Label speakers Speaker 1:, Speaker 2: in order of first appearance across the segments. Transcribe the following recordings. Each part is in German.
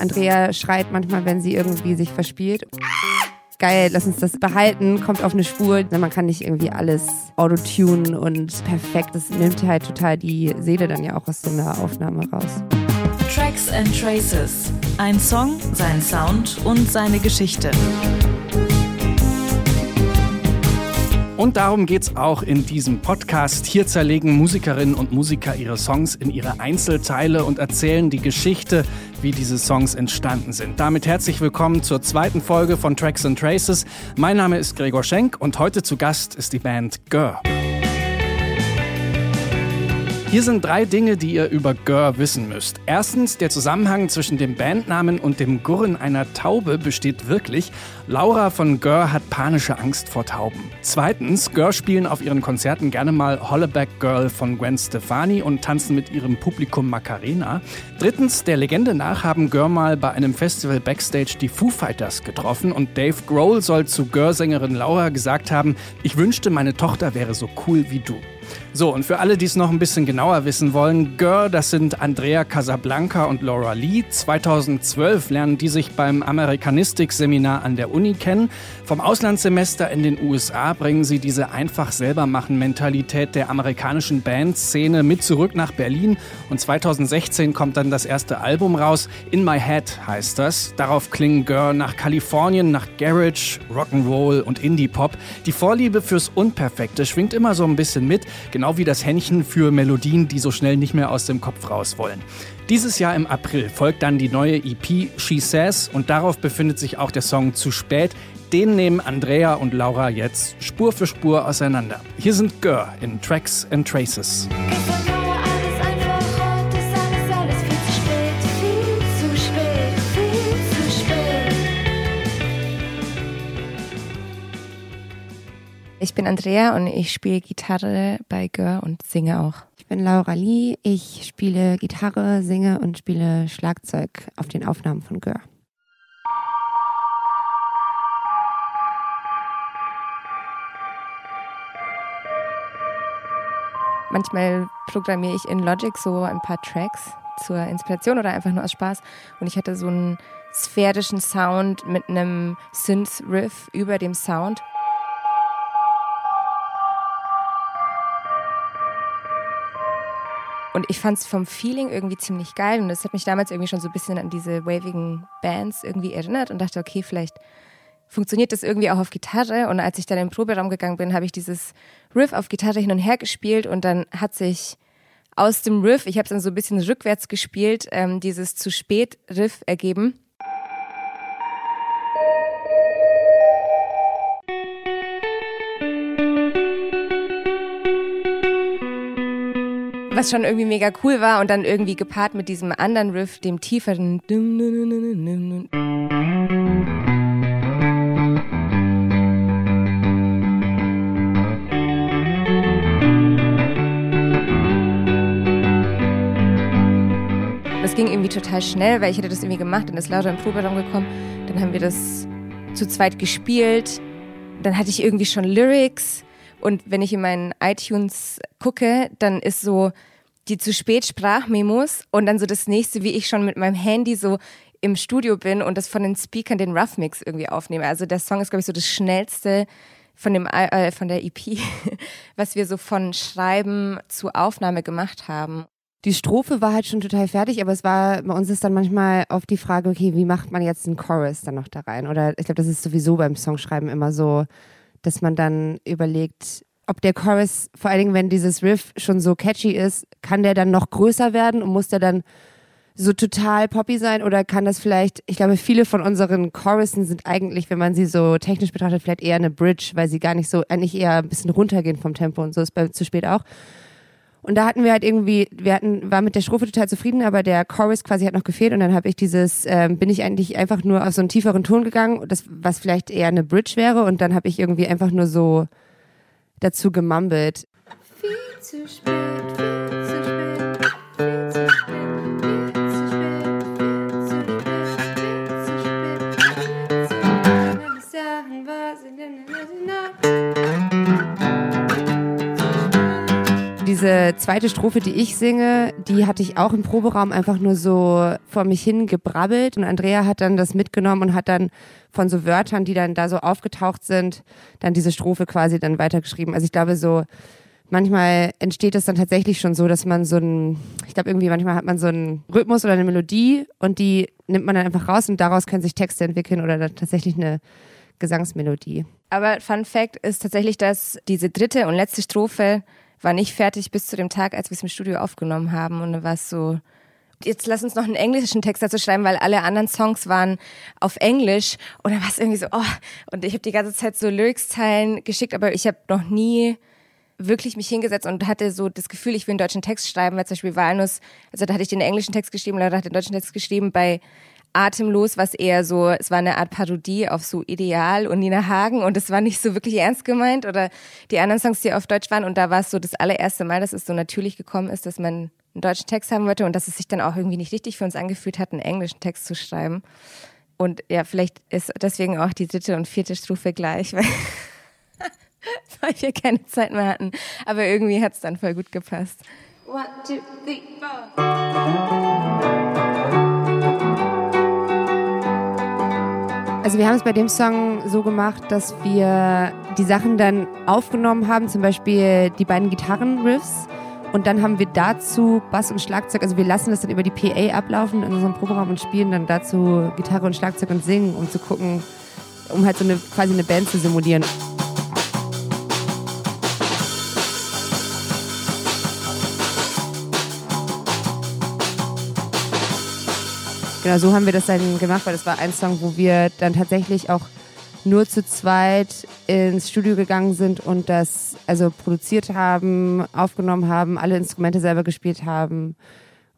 Speaker 1: Andrea schreit manchmal, wenn sie irgendwie sich verspielt. Geil, lass uns das behalten, kommt auf eine Spur. Man kann nicht irgendwie alles autotunen und perfekt. Das nimmt halt total die Seele dann ja auch aus so einer Aufnahme raus.
Speaker 2: Tracks and Traces. Ein Song, sein Sound und seine Geschichte.
Speaker 3: Und darum geht's auch in diesem Podcast. Hier zerlegen Musikerinnen und Musiker ihre Songs in ihre Einzelteile und erzählen die Geschichte, wie diese Songs entstanden sind. Damit herzlich willkommen zur zweiten Folge von Tracks and Traces. Mein Name ist Gregor Schenk und heute zu Gast ist die Band Gör. Hier sind drei Dinge, die ihr über Gör wissen müsst. Erstens, der Zusammenhang zwischen dem Bandnamen und dem Gurren einer Taube besteht wirklich. Laura von Gör hat panische Angst vor Tauben. Zweitens, Gör spielen auf ihren Konzerten gerne mal Hollaback Girl von Gwen Stefani und tanzen mit ihrem Publikum Macarena. Drittens, der Legende nach haben Gör mal bei einem Festival Backstage die Foo Fighters getroffen und Dave Grohl soll zu Gör-Sängerin Laura gesagt haben, ich wünschte, meine Tochter wäre so cool wie du. So, und für alle, die es noch ein bisschen genauer wissen wollen, Gör, das sind Andrea Casablanca und Laura Lee. 2012 lernen die sich beim Amerikanistik-Seminar an der Uni kennen. Vom Auslandssemester in den USA bringen sie diese einfach selber machen Mentalität der amerikanischen Bandszene mit zurück nach Berlin. Und 2016 kommt dann das erste Album raus. In My Head heißt das. Darauf klingen Gör nach Kalifornien, nach Garage, Rock'n'Roll und Indie-Pop. Die Vorliebe fürs Unperfekte schwingt immer so ein bisschen mit. Genau wie das Händchen für Melodien, die so schnell nicht mehr aus dem Kopf raus wollen. Dieses Jahr im April folgt dann die neue EP She Says und darauf befindet sich auch der Song Zu spät. Den nehmen Andrea und Laura jetzt Spur für Spur auseinander. Hier sind Gör in Tracks and Traces.
Speaker 1: Ich bin Andrea und ich spiele Gitarre bei Gör und singe auch. Ich bin Laura Lee. Ich spiele Gitarre, singe und spiele Schlagzeug auf den Aufnahmen von Gör. Manchmal programmiere ich in Logic so ein paar Tracks zur Inspiration oder einfach nur aus Spaß. Und ich hatte so einen sphärischen Sound mit einem Synth-Riff über dem Sound. Und ich fand es vom Feeling irgendwie ziemlich geil und das hat mich damals irgendwie schon so ein bisschen an diese wavigen Bands irgendwie erinnert und dachte, okay, vielleicht funktioniert das irgendwie auch auf Gitarre. Und als ich dann den Proberaum gegangen bin, habe ich dieses Riff auf Gitarre hin und her gespielt und dann hat sich aus dem Riff, ich habe es dann so ein bisschen rückwärts gespielt, ähm, dieses zu spät Riff ergeben. Was schon irgendwie mega cool war und dann irgendwie gepaart mit diesem anderen Riff, dem tieferen. Das ging irgendwie total schnell, weil ich hatte das irgendwie gemacht, dann ist Laura im Proberaum gekommen, dann haben wir das zu zweit gespielt, dann hatte ich irgendwie schon Lyrics und wenn ich in meinen iTunes gucke, dann ist so die zu spät Sprachmemos und dann so das nächste, wie ich schon mit meinem Handy so im Studio bin und das von den Speakern den Rough Mix irgendwie aufnehme. Also der Song ist glaube ich so das schnellste von dem äh, von der EP, was wir so von Schreiben zu Aufnahme gemacht haben. Die Strophe war halt schon total fertig, aber es war, bei uns ist dann manchmal oft die Frage, okay, wie macht man jetzt einen Chorus dann noch da rein? Oder ich glaube, das ist sowieso beim Songschreiben immer so, dass man dann überlegt, ob der Chorus, vor allen Dingen, wenn dieses Riff schon so catchy ist, kann der dann noch größer werden und muss der dann so total poppy sein oder kann das vielleicht, ich glaube, viele von unseren Chorussen sind eigentlich, wenn man sie so technisch betrachtet, vielleicht eher eine Bridge, weil sie gar nicht so, eigentlich eher ein bisschen runtergehen vom Tempo und so ist bei zu spät auch. Und da hatten wir halt irgendwie, wir hatten, war mit der Strophe total zufrieden, aber der Chorus quasi hat noch gefehlt und dann habe ich dieses, ähm, bin ich eigentlich einfach nur auf so einen tieferen Ton gegangen, das, was vielleicht eher eine Bridge wäre und dann habe ich irgendwie einfach nur so dazu gemumbelt. Viel zu spät, viel Diese
Speaker 4: zweite Strophe, die ich singe, die hatte ich auch im Proberaum einfach nur so vor mich hin gebrabbelt und Andrea hat dann das mitgenommen und hat dann von so Wörtern, die dann da so aufgetaucht sind, dann diese Strophe quasi dann weitergeschrieben. Also ich glaube so, manchmal entsteht es dann tatsächlich schon so, dass man so ein, ich glaube irgendwie manchmal hat man so einen Rhythmus oder eine Melodie und die nimmt man dann einfach raus und daraus können sich Texte entwickeln oder dann tatsächlich eine Gesangsmelodie.
Speaker 1: Aber Fun Fact ist tatsächlich, dass diese dritte und letzte Strophe war nicht fertig bis zu dem Tag, als wir es im Studio aufgenommen haben. Und dann war es so, jetzt lass uns noch einen englischen Text dazu schreiben, weil alle anderen Songs waren auf Englisch. Und dann war es irgendwie so, oh, und ich habe die ganze Zeit so Lyrics-Zeilen geschickt, aber ich habe noch nie wirklich mich hingesetzt und hatte so das Gefühl, ich will einen deutschen Text schreiben, weil zum Beispiel Walnuss, also da hatte ich den englischen Text geschrieben, oder hatte den deutschen Text geschrieben bei Atemlos, was eher so, es war eine Art Parodie auf so Ideal und Nina Hagen und es war nicht so wirklich ernst gemeint oder die anderen Songs, die auf Deutsch waren und da war es so das allererste Mal, dass es so natürlich gekommen ist, dass man einen deutschen Text haben wollte und dass es sich dann auch irgendwie nicht richtig für uns angefühlt hat, einen englischen Text zu schreiben. Und ja, vielleicht ist deswegen auch die dritte und vierte Strophe gleich, weil, weil wir keine Zeit mehr hatten. Aber irgendwie hat es dann voll gut gepasst. One, two, three, four.
Speaker 4: Also wir haben es bei dem Song so gemacht, dass wir die Sachen dann aufgenommen haben, zum Beispiel die beiden Gitarrenriffs. Und dann haben wir dazu Bass und Schlagzeug, also wir lassen das dann über die PA ablaufen in unserem Programm und spielen dann dazu Gitarre und Schlagzeug und singen, um zu gucken, um halt so eine quasi eine Band zu simulieren. Genau, so haben wir das dann gemacht, weil das war ein Song, wo wir dann tatsächlich auch nur zu zweit ins Studio gegangen sind und das also produziert haben, aufgenommen haben, alle Instrumente selber gespielt haben.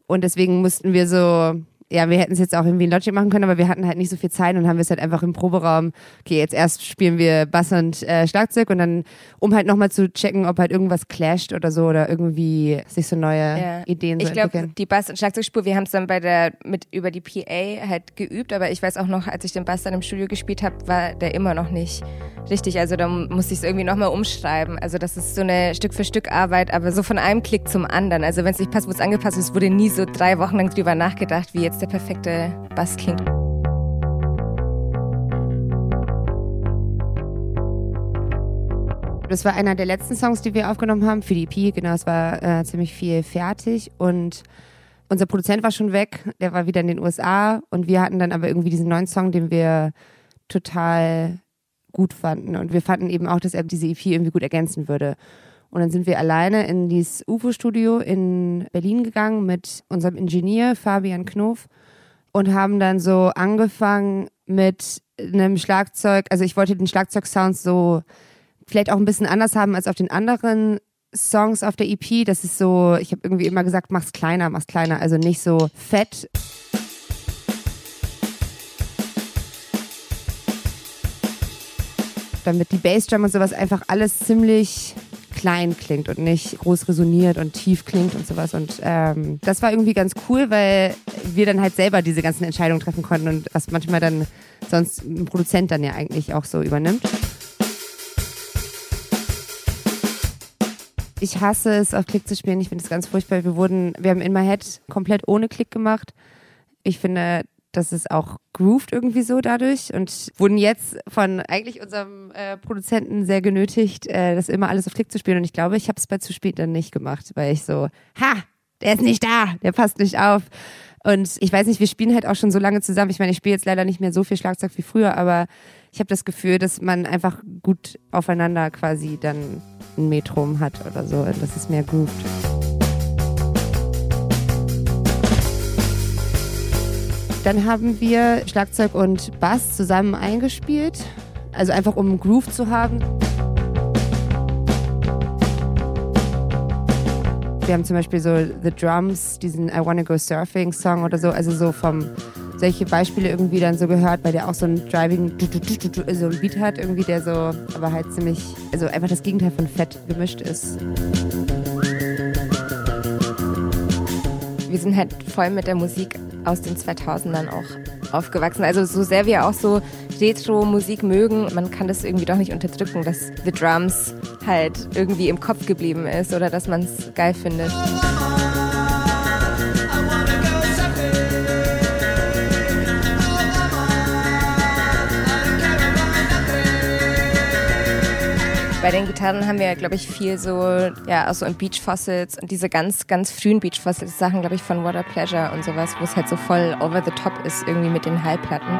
Speaker 4: Und deswegen mussten wir so ja, wir hätten es jetzt auch irgendwie in Logic machen können, aber wir hatten halt nicht so viel Zeit und haben es halt einfach im Proberaum, okay, jetzt erst spielen wir Bass und äh, Schlagzeug und dann, um halt nochmal zu checken, ob halt irgendwas clasht oder so oder irgendwie sich so neue ja. Ideen so
Speaker 1: Ich glaube, die Bass- und Schlagzeugspur, wir haben es dann bei der, mit über die PA halt geübt, aber ich weiß auch noch, als ich den Bass dann im Studio gespielt habe, war der immer noch nicht richtig. Also da musste ich es irgendwie nochmal umschreiben. Also das ist so eine Stück für Stück Arbeit, aber so von einem Klick zum anderen. Also wenn es nicht passt, wurde es angepasst. Es wurde nie so drei Wochen lang drüber nachgedacht, wie jetzt der perfekte Bass klingt.
Speaker 4: Das war einer der letzten Songs, die wir aufgenommen haben für die EP. Genau, es war äh, ziemlich viel fertig und unser Produzent war schon weg, der war wieder in den USA und wir hatten dann aber irgendwie diesen neuen Song, den wir total gut fanden und wir fanden eben auch, dass er diese EP irgendwie gut ergänzen würde. Und dann sind wir alleine in dieses UFO-Studio in Berlin gegangen mit unserem Ingenieur Fabian Knof und haben dann so angefangen mit einem Schlagzeug. Also ich wollte den Schlagzeugsound so vielleicht auch ein bisschen anders haben als auf den anderen Songs auf der EP. Das ist so, ich habe irgendwie immer gesagt, mach's kleiner, mach's kleiner. Also nicht so fett. Damit die Bassdrum und sowas einfach alles ziemlich klein klingt und nicht groß resoniert und tief klingt und sowas. Und ähm, das war irgendwie ganz cool, weil wir dann halt selber diese ganzen Entscheidungen treffen konnten und was manchmal dann sonst ein Produzent dann ja eigentlich auch so übernimmt. Ich hasse es, auf Klick zu spielen. Ich finde es ganz furchtbar. Wir wurden, wir haben In My Head komplett ohne Klick gemacht. Ich finde, das ist auch grooved irgendwie so dadurch und wurden jetzt von eigentlich unserem äh, Produzenten sehr genötigt, äh, das immer alles auf Klick zu spielen. Und ich glaube, ich habe es bei zu spät dann nicht gemacht, weil ich so, ha, der ist nicht da, der passt nicht auf. Und ich weiß nicht, wir spielen halt auch schon so lange zusammen. Ich meine, ich spiele jetzt leider nicht mehr so viel Schlagzeug wie früher, aber ich habe das Gefühl, dass man einfach gut aufeinander quasi dann ein Metrum hat oder so, dass es mehr grooved. Dann haben wir Schlagzeug und Bass zusammen eingespielt. Also einfach um einen Groove zu haben. Wir haben zum Beispiel so The Drums, diesen I Wanna Go Surfing Song oder so, also so vom solche Beispiele irgendwie dann so gehört, weil der auch so ein Driving, so ein Beat hat irgendwie, der so, aber halt ziemlich, also einfach das Gegenteil von fett gemischt ist.
Speaker 1: Wir sind halt voll mit der Musik aus den 2000ern auch aufgewachsen. Also so sehr wir auch so Retro-Musik mögen, man kann das irgendwie doch nicht unterdrücken, dass The Drums halt irgendwie im Kopf geblieben ist oder dass man es geil findet. Bei den Gitarren haben wir, glaube ich, viel so, ja, auch so in Beach Fossils und diese ganz, ganz frühen Beach Fossils Sachen, glaube ich, von Water Pleasure und sowas, wo es halt so voll over the top ist, irgendwie mit den Hallplatten.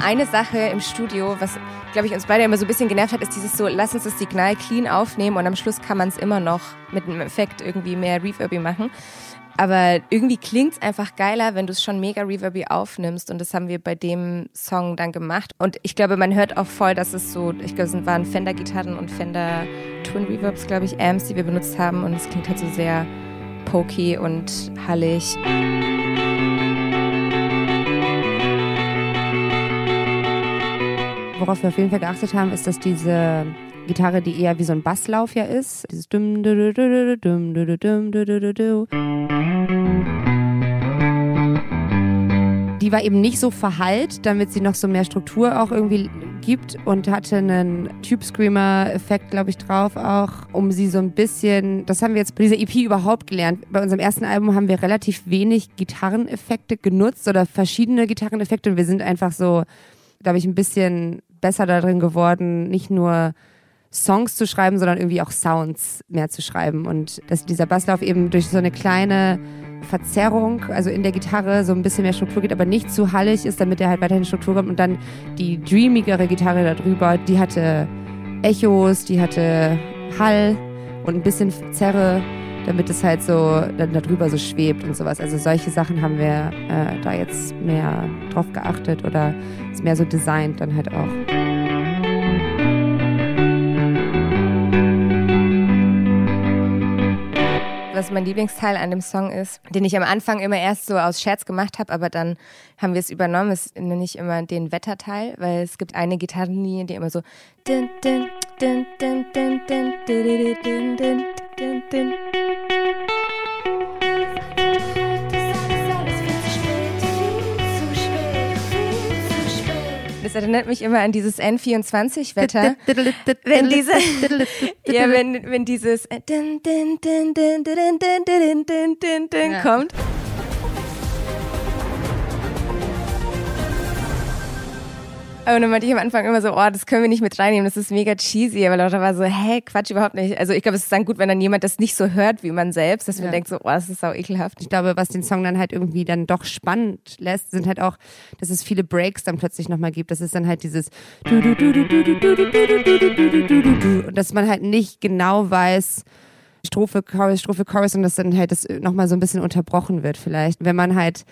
Speaker 1: Eine Sache im Studio, was, glaube ich, uns beide immer so ein bisschen genervt hat, ist dieses so, lass uns das Signal clean aufnehmen und am Schluss kann man es immer noch mit einem Effekt irgendwie mehr Reverby machen. Aber irgendwie klingt es einfach geiler, wenn du es schon mega reverby aufnimmst. Und das haben wir bei dem Song dann gemacht. Und ich glaube, man hört auch voll, dass es so, ich glaube, es waren Fender-Gitarren und Fender Twin Reverbs, glaube ich, Amps, die wir benutzt haben. Und es klingt halt so sehr pokey und hallig.
Speaker 4: Worauf wir auf jeden Fall geachtet haben, ist, dass diese Gitarre, die eher wie so ein Basslauf ja ist, dieses dum du du du dum du du dum du du du die war eben nicht so verhallt, damit sie noch so mehr Struktur auch irgendwie gibt und hatte einen Tube Screamer Effekt, glaube ich, drauf auch, um sie so ein bisschen, das haben wir jetzt bei dieser EP überhaupt gelernt. Bei unserem ersten Album haben wir relativ wenig Gitarreneffekte genutzt oder verschiedene Gitarreneffekte und wir sind einfach so, glaube ich, ein bisschen besser darin geworden, nicht nur Songs zu schreiben, sondern irgendwie auch Sounds mehr zu schreiben. Und dass dieser Basslauf eben durch so eine kleine Verzerrung, also in der Gitarre so ein bisschen mehr Struktur geht, aber nicht zu hallig ist, damit er halt weiterhin Struktur kommt. Und dann die dreamigere Gitarre darüber, die hatte Echos, die hatte Hall und ein bisschen Zerre, damit es halt so dann darüber so schwebt und sowas. Also solche Sachen haben wir äh, da jetzt mehr drauf geachtet oder ist mehr so designt dann halt auch.
Speaker 1: Was mein Lieblingsteil an dem Song ist, den ich am Anfang immer erst so aus Scherz gemacht habe, aber dann haben wir es übernommen, das nenne ich immer den Wetterteil, weil es gibt eine Gitarrenlinie, die immer so Das erinnert mich immer an dieses N24-Wetter. wenn diese, ja, wenn, wenn dieses kommt. Und dann meinte ich am Anfang immer so, oh, das können wir nicht mit reinnehmen, das ist mega cheesy. Aber Leute war so, hä, Quatsch, überhaupt nicht. Also ich glaube, es ist dann gut, wenn dann jemand das nicht so hört wie man selbst, dass ja. man denkt so, oh, das ist sau ekelhaft.
Speaker 4: Ich glaube, was den Song dann halt irgendwie dann doch spannend lässt, sind halt auch, dass es viele Breaks dann plötzlich nochmal gibt. Das ist dann halt dieses und dass man halt nicht genau weiß, Strophe, Chorus, Strophe, Chorus und dass dann halt das nochmal so ein bisschen unterbrochen wird vielleicht. Wenn man halt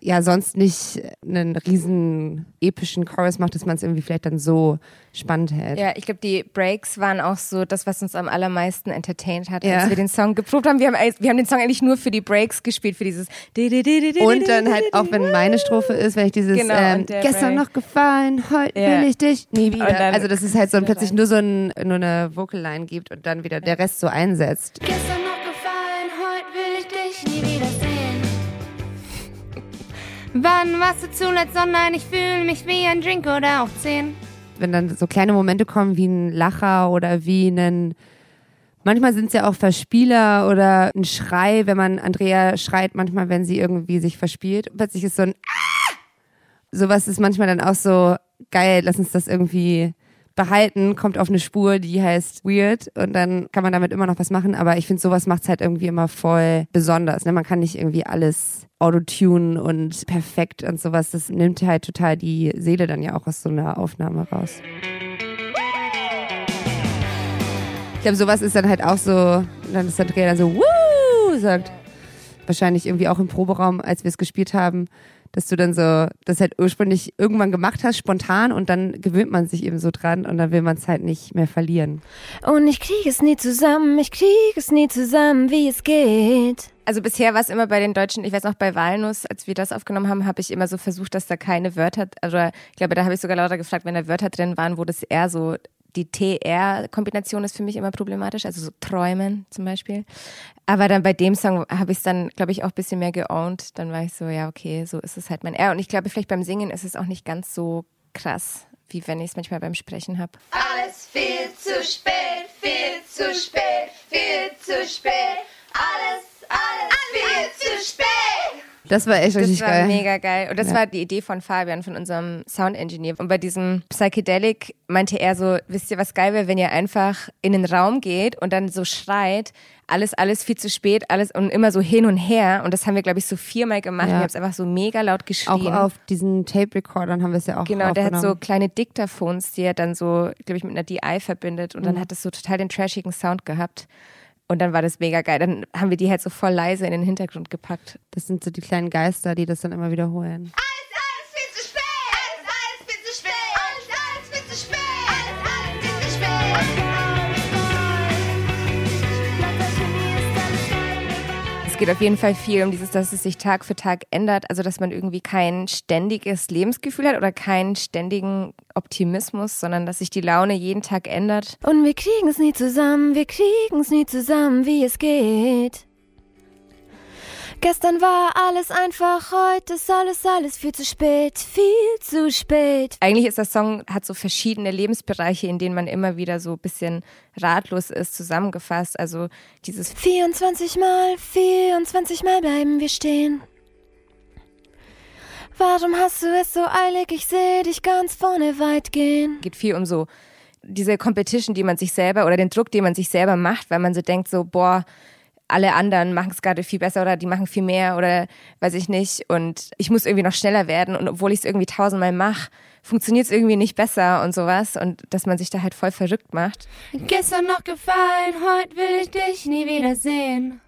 Speaker 4: ja sonst nicht einen riesen epischen Chorus macht, dass man es irgendwie vielleicht dann so spannend hält.
Speaker 1: Ja, ich glaube, die Breaks waren auch so das, was uns am allermeisten entertained hat, ja. als wir den Song geprobt haben. Wir, haben. wir haben den Song eigentlich nur für die Breaks gespielt, für dieses
Speaker 4: Und dann halt auch, wenn meine Strophe ist, wenn ich dieses genau, ähm, gestern Break. noch gefallen, heute ja. will ich dich nie wieder. Dann, also das ist halt so plötzlich nur so ein, nur eine Vocal Line gibt und dann wieder der Rest so einsetzt. Gestern Wann warst du zuletzt online? Ich fühle mich wie ein Drink oder auch zehn. Wenn dann so kleine Momente kommen wie ein Lacher oder wie ein Manchmal sind es ja auch Verspieler oder ein Schrei, wenn man Andrea schreit, manchmal, wenn sie irgendwie sich verspielt. Plötzlich ist so ein ah! Sowas ist manchmal dann auch so geil, lass uns das irgendwie behalten, kommt auf eine Spur, die heißt Weird und dann kann man damit immer noch was machen. Aber ich finde, sowas macht es halt irgendwie immer voll besonders. Ne? Man kann nicht irgendwie alles Autotune und perfekt und sowas. Das nimmt halt total die Seele dann ja auch aus so einer Aufnahme raus. Ich glaube, sowas ist dann halt auch so, dann ist Andrea dann so, Woo! sagt. Wahrscheinlich irgendwie auch im Proberaum, als wir es gespielt haben dass du dann so das halt ursprünglich irgendwann gemacht hast, spontan und dann gewöhnt man sich eben so dran und dann will man es halt nicht mehr verlieren.
Speaker 1: Und ich kriege es nie zusammen, ich kriege es nie zusammen, wie es geht. Also bisher war es immer bei den Deutschen, ich weiß noch bei Walnuss, als wir das aufgenommen haben, habe ich immer so versucht, dass da keine Wörter, also ich glaube, da habe ich sogar lauter gefragt, wenn da Wörter drin waren, wo das eher so die TR-Kombination ist für mich immer problematisch, also so Träumen zum Beispiel. Aber dann bei dem Song habe ich es dann, glaube ich, auch ein bisschen mehr geowned. Dann war ich so, ja, okay, so ist es halt mein R. Und ich glaube, vielleicht beim Singen ist es auch nicht ganz so krass, wie wenn ich es manchmal beim Sprechen habe.
Speaker 5: Alles viel zu spät, viel zu spät, viel zu spät. Alles, alles viel zu spät.
Speaker 4: Das war echt richtig
Speaker 1: das war
Speaker 4: geil.
Speaker 1: mega geil. Und das
Speaker 4: Ja.
Speaker 1: war die Idee von Fabian, von unserem Sound-Engineer. Und bei diesem Psychedelic meinte er so, wisst ihr, was geil wäre, wenn ihr einfach in den Raum geht und dann so schreit, alles, alles viel zu spät, alles und immer so hin und her. Und das haben wir, glaube ich, so viermal gemacht.
Speaker 4: Ja.
Speaker 1: Wir haben es einfach so mega laut
Speaker 4: Auch
Speaker 1: geschrien.
Speaker 4: auf diesen Tape-Recordern haben wir es ja auch
Speaker 1: Genau, der hat so kleine Diktaphons, die er dann so, glaube ich, mit einer DI verbindet und dann
Speaker 4: Mhm.
Speaker 1: hat es so total den trashigen Sound gehabt. Und dann war das mega geil. Dann haben wir die halt so voll leise in den Hintergrund gepackt.
Speaker 4: Das sind so die kleinen Geister, die das dann immer wiederholen.
Speaker 5: Alles,
Speaker 1: geht auf jeden Fall viel um dieses, dass es sich Tag für Tag ändert. Also, dass man irgendwie kein ständiges Lebensgefühl hat oder keinen ständigen Optimismus, sondern dass sich die Laune jeden Tag ändert.
Speaker 6: Und wir kriegen es nie zusammen, wir kriegen es nie zusammen, wie es geht. Gestern war alles einfach, heute ist alles, alles viel zu spät, viel zu spät.
Speaker 1: Eigentlich ist der Song, hat so verschiedene Lebensbereiche, in denen man immer wieder so ein bisschen ratlos ist, zusammengefasst. Also dieses
Speaker 6: 24 Mal, 24 Mal bleiben wir stehen. Warum hast du es so eilig? Ich sehe dich ganz vorne weit gehen.
Speaker 1: geht viel um so diese Competition, die man sich selber oder den Druck, den man sich selber macht, weil man so denkt, so, boah, alle anderen machen es gerade viel besser oder die machen viel mehr oder weiß ich nicht und ich muss irgendwie noch schneller werden und obwohl ich es irgendwie tausendmal mache, funktioniert es irgendwie nicht besser und sowas und dass man sich da halt voll verrückt macht.
Speaker 7: Gestern noch gefallen, heute will ich dich nie wiedersehen.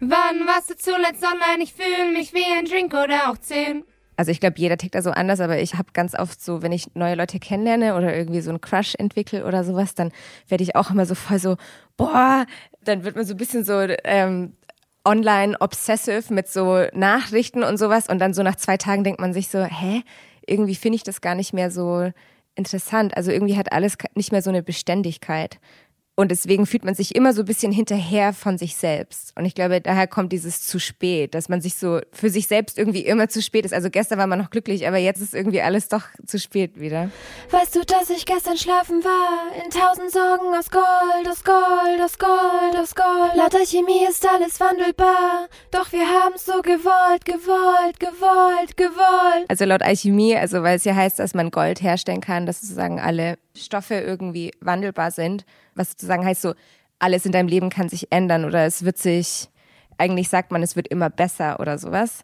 Speaker 7: Wann warst du zuletzt online? Ich fühle mich wie ein Drink oder auch zehn.
Speaker 1: Also ich glaube, jeder tickt da so anders, aber ich habe ganz oft so, wenn ich neue Leute kennenlerne oder irgendwie so einen Crush entwickle oder sowas, dann werde ich auch immer so voll so, boah, dann wird man so ein bisschen so ähm, online obsessive mit so Nachrichten und sowas und dann so nach zwei Tagen denkt man sich so, hä, irgendwie finde ich das gar nicht mehr so interessant. Also irgendwie hat alles nicht mehr so eine Beständigkeit. Und deswegen fühlt man sich immer so ein bisschen hinterher von sich selbst. Und ich glaube, daher kommt dieses zu spät, dass man sich so für sich selbst irgendwie immer zu spät ist. Also gestern war man noch glücklich, aber jetzt ist irgendwie alles doch zu spät wieder.
Speaker 6: Weißt du, dass ich gestern schlafen war? In tausend Sorgen aus Gold, aus Gold, aus Gold, aus Gold. Laut Alchemie ist alles wandelbar. Doch wir haben's so gewollt, gewollt, gewollt, gewollt.
Speaker 1: Also laut Alchemie, also weil es ja heißt, dass man Gold herstellen kann, dass sozusagen alle Stoffe irgendwie wandelbar sind, was sozusagen heißt so, alles in deinem Leben kann sich ändern oder es wird sich, eigentlich sagt man, es wird immer besser oder sowas.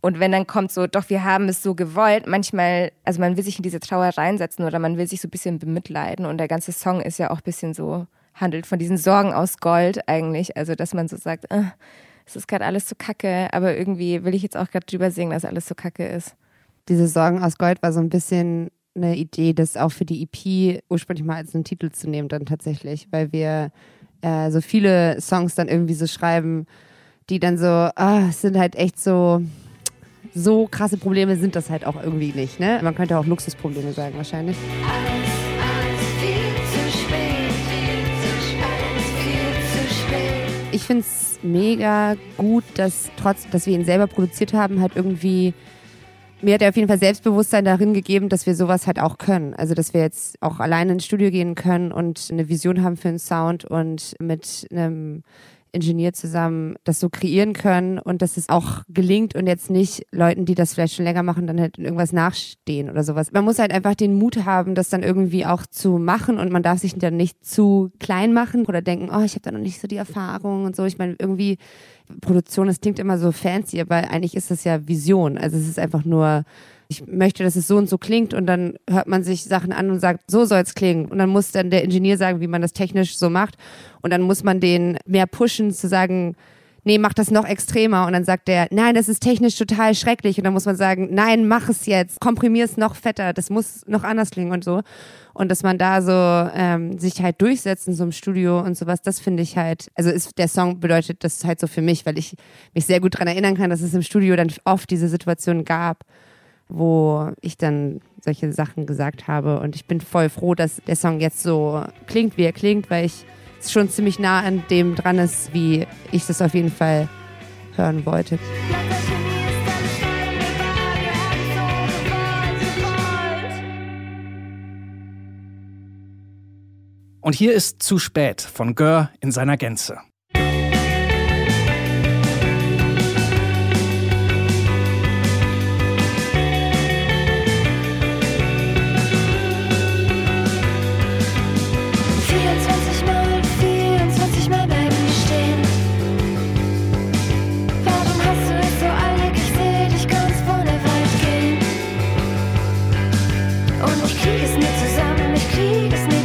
Speaker 1: Und wenn dann kommt so, doch wir haben es so gewollt, manchmal, also man will sich in diese Trauer reinsetzen oder man will sich so ein bisschen bemitleiden und der ganze Song ist ja auch ein bisschen so, handelt von diesen Sorgen aus Gold eigentlich, also dass man so sagt, äh, es ist gerade alles so kacke, aber irgendwie will ich jetzt auch gerade drüber singen, dass alles so kacke ist.
Speaker 4: Diese Sorgen aus Gold war so ein bisschen eine Idee, das auch für die EP ursprünglich mal als einen Titel zu nehmen, dann tatsächlich, weil wir äh, so viele Songs dann irgendwie so schreiben, die dann so, ah, es sind halt echt so, so krasse Probleme sind das halt auch irgendwie nicht, ne? Man könnte auch Luxusprobleme sagen, wahrscheinlich. Ich finde es mega gut, dass trotz, dass wir ihn selber produziert haben, halt irgendwie mir hat er auf jeden Fall Selbstbewusstsein darin gegeben, dass wir sowas halt auch können. Also, dass wir jetzt auch alleine ins Studio gehen können und eine Vision haben für einen Sound und mit einem Ingenieur zusammen das so kreieren können und dass es auch gelingt und jetzt nicht Leuten, die das vielleicht schon länger machen, dann halt irgendwas nachstehen oder sowas. Man muss halt einfach den Mut haben, das dann irgendwie auch zu machen und man darf sich dann nicht zu klein machen oder denken, oh, ich habe da noch nicht so die Erfahrung und so. Ich meine, irgendwie Produktion, das klingt immer so fancy, aber eigentlich ist das ja Vision. Also es ist einfach nur, ich möchte, dass es so und so klingt und dann hört man sich Sachen an und sagt, so soll es klingen. Und dann muss dann der Ingenieur sagen, wie man das technisch so macht. Und dann muss man den mehr pushen, zu sagen, nee, mach das noch extremer. Und dann sagt der, nein, das ist technisch total schrecklich. Und dann muss man sagen, nein, mach es jetzt, komprimier es noch fetter, das muss noch anders klingen und so. Und dass man da so ähm, sich halt durchsetzt in so einem Studio und sowas, das finde ich halt, also ist der Song bedeutet das halt so für mich, weil ich mich sehr gut dran erinnern kann, dass es im Studio dann oft diese Situation gab, wo ich dann solche Sachen gesagt habe. Und ich bin voll froh, dass der Song jetzt so klingt, wie er klingt, weil ich es schon ziemlich nah an dem dran ist, wie ich das auf jeden Fall hören wollte.
Speaker 6: Und hier ist Zu spät von Gör in seiner Gänze. Und ich krieg es nicht zusammen, ich krieg es nicht.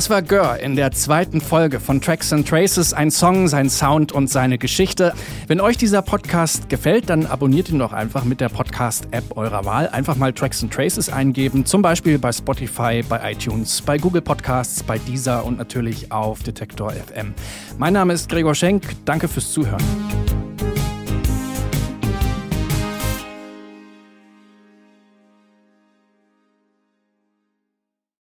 Speaker 6: Das war Gör in der zweiten Folge von Tracks and Traces. Ein Song, sein Sound und seine Geschichte. Wenn euch dieser Podcast gefällt, dann abonniert ihn doch einfach mit der Podcast-App eurer Wahl. Einfach mal Tracks and Traces eingeben. Zum Beispiel bei Spotify, bei iTunes, bei Google Podcasts, bei Deezer und natürlich auf Detektor FM. Mein Name ist Gregor Schenk. Danke fürs Zuhören.